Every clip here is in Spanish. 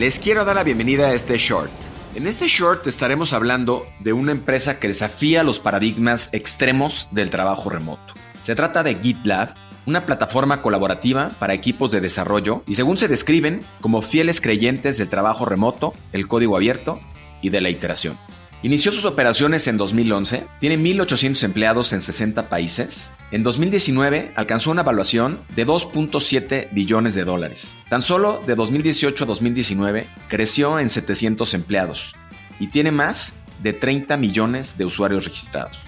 Les quiero dar la bienvenida a este short. En este short estaremos hablando de una empresa que desafía los paradigmas extremos del trabajo remoto. Se trata de GitLab, una plataforma colaborativa para equipos de desarrollo y según se describen como fieles creyentes del trabajo remoto, el código abierto y de la iteración. Inició sus operaciones en 2011, tiene 1.800 empleados en 60 países. En 2019 alcanzó una evaluación de 2.7 billones de dólares. Tan solo de 2018 a 2019 creció en 700 empleados y tiene más de 30 millones de usuarios registrados.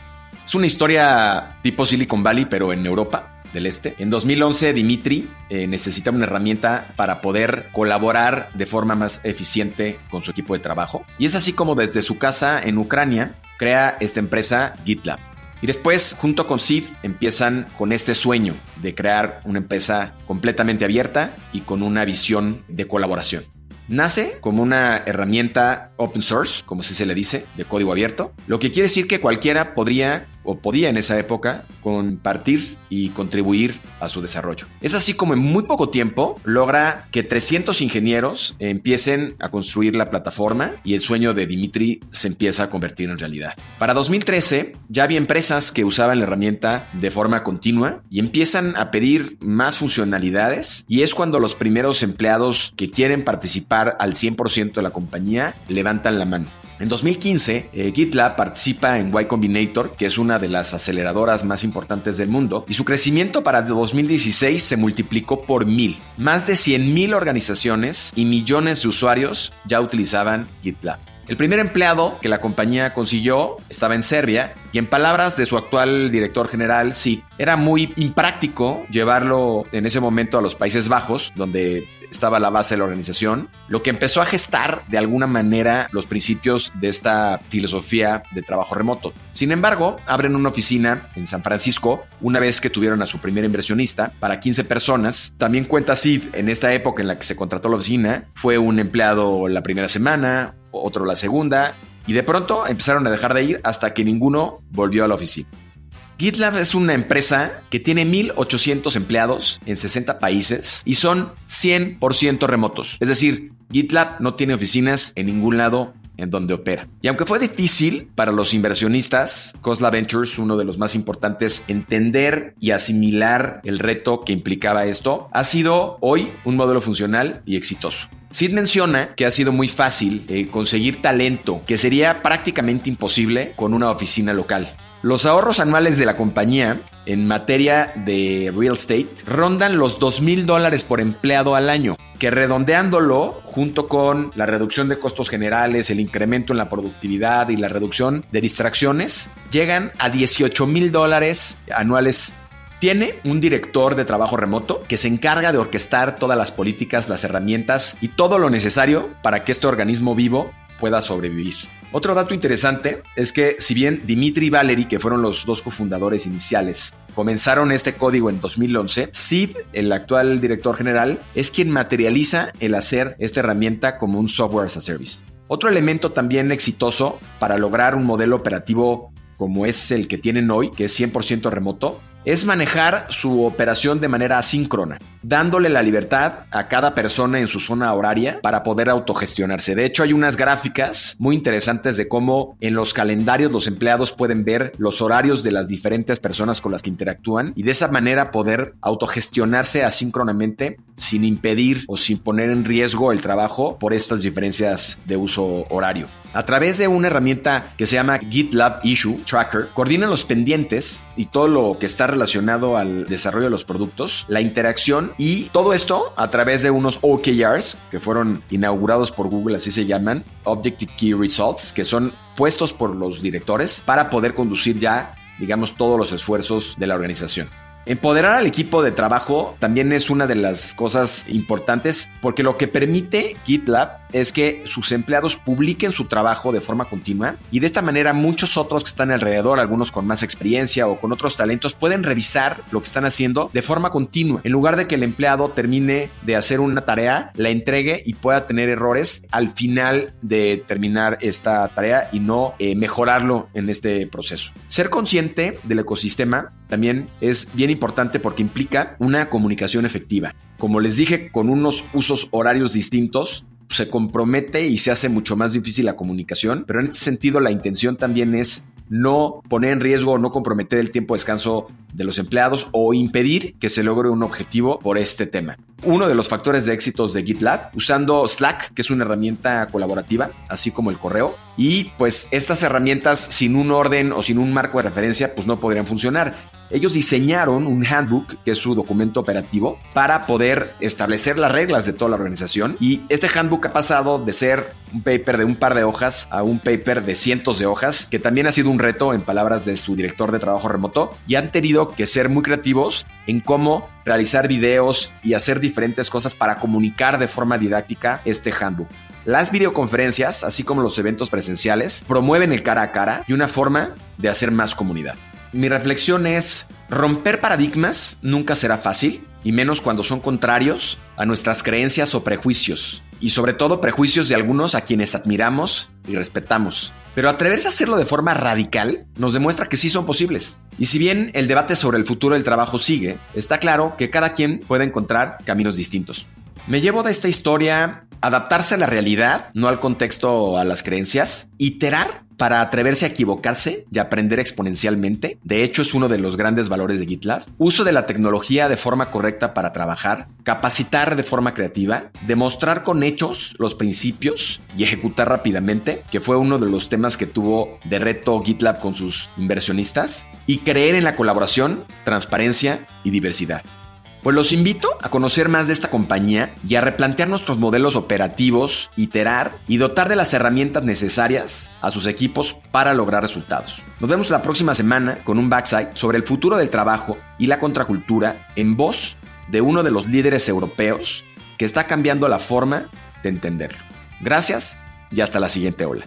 Es una historia tipo Silicon Valley, pero en Europa del Este. En 2011, Dimitri eh, necesita una herramienta para poder colaborar de forma más eficiente con su equipo de trabajo. Y es así como desde su casa en Ucrania crea esta empresa GitLab. Y después, junto con Sid, empiezan con este sueño de crear una empresa completamente abierta y con una visión de colaboración. Nace como una herramienta open source, como se le dice, de código abierto, lo que quiere decir que cualquiera podría o podía en esa época compartir y contribuir a su desarrollo. Es así como en muy poco tiempo logra que 300 ingenieros empiecen a construir la plataforma y el sueño de Dimitri se empieza a convertir en realidad. Para 2013 ya había empresas que usaban la herramienta de forma continua y empiezan a pedir más funcionalidades y es cuando los primeros empleados que quieren participar al 100% de la compañía levantan la mano. En 2015, eh, GitLab participa en Y Combinator, que es una de las aceleradoras más importantes del mundo, y su crecimiento para 2016 se multiplicó por mil. Más de 100.000 organizaciones y millones de usuarios ya utilizaban GitLab. El primer empleado que la compañía consiguió estaba en Serbia y en palabras de su actual director general, sí, era muy impráctico llevarlo en ese momento a los Países Bajos, donde estaba la base de la organización, lo que empezó a gestar de alguna manera los principios de esta filosofía de trabajo remoto. Sin embargo, abren una oficina en San Francisco una vez que tuvieron a su primer inversionista para 15 personas. También cuenta Sid en esta época en la que se contrató la oficina, fue un empleado la primera semana, otro la segunda, y de pronto empezaron a dejar de ir hasta que ninguno volvió a la oficina. GitLab es una empresa que tiene 1.800 empleados en 60 países y son 100% remotos. Es decir, GitLab no tiene oficinas en ningún lado en donde opera. Y aunque fue difícil para los inversionistas, Cosla Ventures, uno de los más importantes, entender y asimilar el reto que implicaba esto, ha sido hoy un modelo funcional y exitoso. Sid menciona que ha sido muy fácil eh, conseguir talento, que sería prácticamente imposible con una oficina local. Los ahorros anuales de la compañía en materia de real estate rondan los 2 mil dólares por empleado al año, que redondeándolo junto con la reducción de costos generales, el incremento en la productividad y la reducción de distracciones, llegan a 18 mil dólares anuales. Tiene un director de trabajo remoto que se encarga de orquestar todas las políticas, las herramientas y todo lo necesario para que este organismo vivo pueda sobrevivir. Otro dato interesante es que si bien Dimitri y Valery, que fueron los dos cofundadores iniciales, comenzaron este código en 2011, Sid, el actual director general, es quien materializa el hacer esta herramienta como un software as a service. Otro elemento también exitoso para lograr un modelo operativo como es el que tienen hoy, que es 100% remoto, es manejar su operación de manera asíncrona, dándole la libertad a cada persona en su zona horaria para poder autogestionarse. De hecho, hay unas gráficas muy interesantes de cómo en los calendarios los empleados pueden ver los horarios de las diferentes personas con las que interactúan y de esa manera poder autogestionarse asíncronamente sin impedir o sin poner en riesgo el trabajo por estas diferencias de uso horario. A través de una herramienta que se llama GitLab Issue Tracker, coordinan los pendientes y todo lo que está relacionado al desarrollo de los productos, la interacción y todo esto a través de unos OKRs que fueron inaugurados por Google, así se llaman, Objective Key Results, que son puestos por los directores para poder conducir ya, digamos, todos los esfuerzos de la organización. Empoderar al equipo de trabajo también es una de las cosas importantes porque lo que permite GitLab es que sus empleados publiquen su trabajo de forma continua y de esta manera muchos otros que están alrededor, algunos con más experiencia o con otros talentos, pueden revisar lo que están haciendo de forma continua. En lugar de que el empleado termine de hacer una tarea, la entregue y pueda tener errores al final de terminar esta tarea y no eh, mejorarlo en este proceso. Ser consciente del ecosistema también es bien importante porque implica una comunicación efectiva. Como les dije, con unos usos horarios distintos, se compromete y se hace mucho más difícil la comunicación, pero en este sentido la intención también es no poner en riesgo o no comprometer el tiempo de descanso de los empleados o impedir que se logre un objetivo por este tema. Uno de los factores de éxitos de GitLab, usando Slack, que es una herramienta colaborativa, así como el correo, y pues estas herramientas sin un orden o sin un marco de referencia, pues no podrían funcionar. Ellos diseñaron un handbook, que es su documento operativo, para poder establecer las reglas de toda la organización. Y este handbook ha pasado de ser un paper de un par de hojas a un paper de cientos de hojas, que también ha sido un reto en palabras de su director de trabajo remoto, y han tenido que ser muy creativos en cómo realizar videos y hacer diferentes cosas para comunicar de forma didáctica este handbook. Las videoconferencias, así como los eventos presenciales, promueven el cara a cara y una forma de hacer más comunidad mi reflexión es, romper paradigmas nunca será fácil, y menos cuando son contrarios a nuestras creencias o prejuicios, y sobre todo prejuicios de algunos a quienes admiramos y respetamos. Pero atreverse a hacerlo de forma radical nos demuestra que sí son posibles. Y si bien el debate sobre el futuro del trabajo sigue, está claro que cada quien puede encontrar caminos distintos. Me llevo de esta historia adaptarse a la realidad, no al contexto o a las creencias, iterar para atreverse a equivocarse y aprender exponencialmente. De hecho, es uno de los grandes valores de GitLab. Uso de la tecnología de forma correcta para trabajar, capacitar de forma creativa, demostrar con hechos los principios y ejecutar rápidamente, que fue uno de los temas que tuvo de reto GitLab con sus inversionistas, y creer en la colaboración, transparencia y diversidad. Pues los invito a conocer más de esta compañía y a replantear nuestros modelos operativos, iterar y dotar de las herramientas necesarias a sus equipos para lograr resultados. Nos vemos la próxima semana con un backside sobre el futuro del trabajo y la contracultura en voz de uno de los líderes europeos que está cambiando la forma de entenderlo. Gracias y hasta la siguiente ola.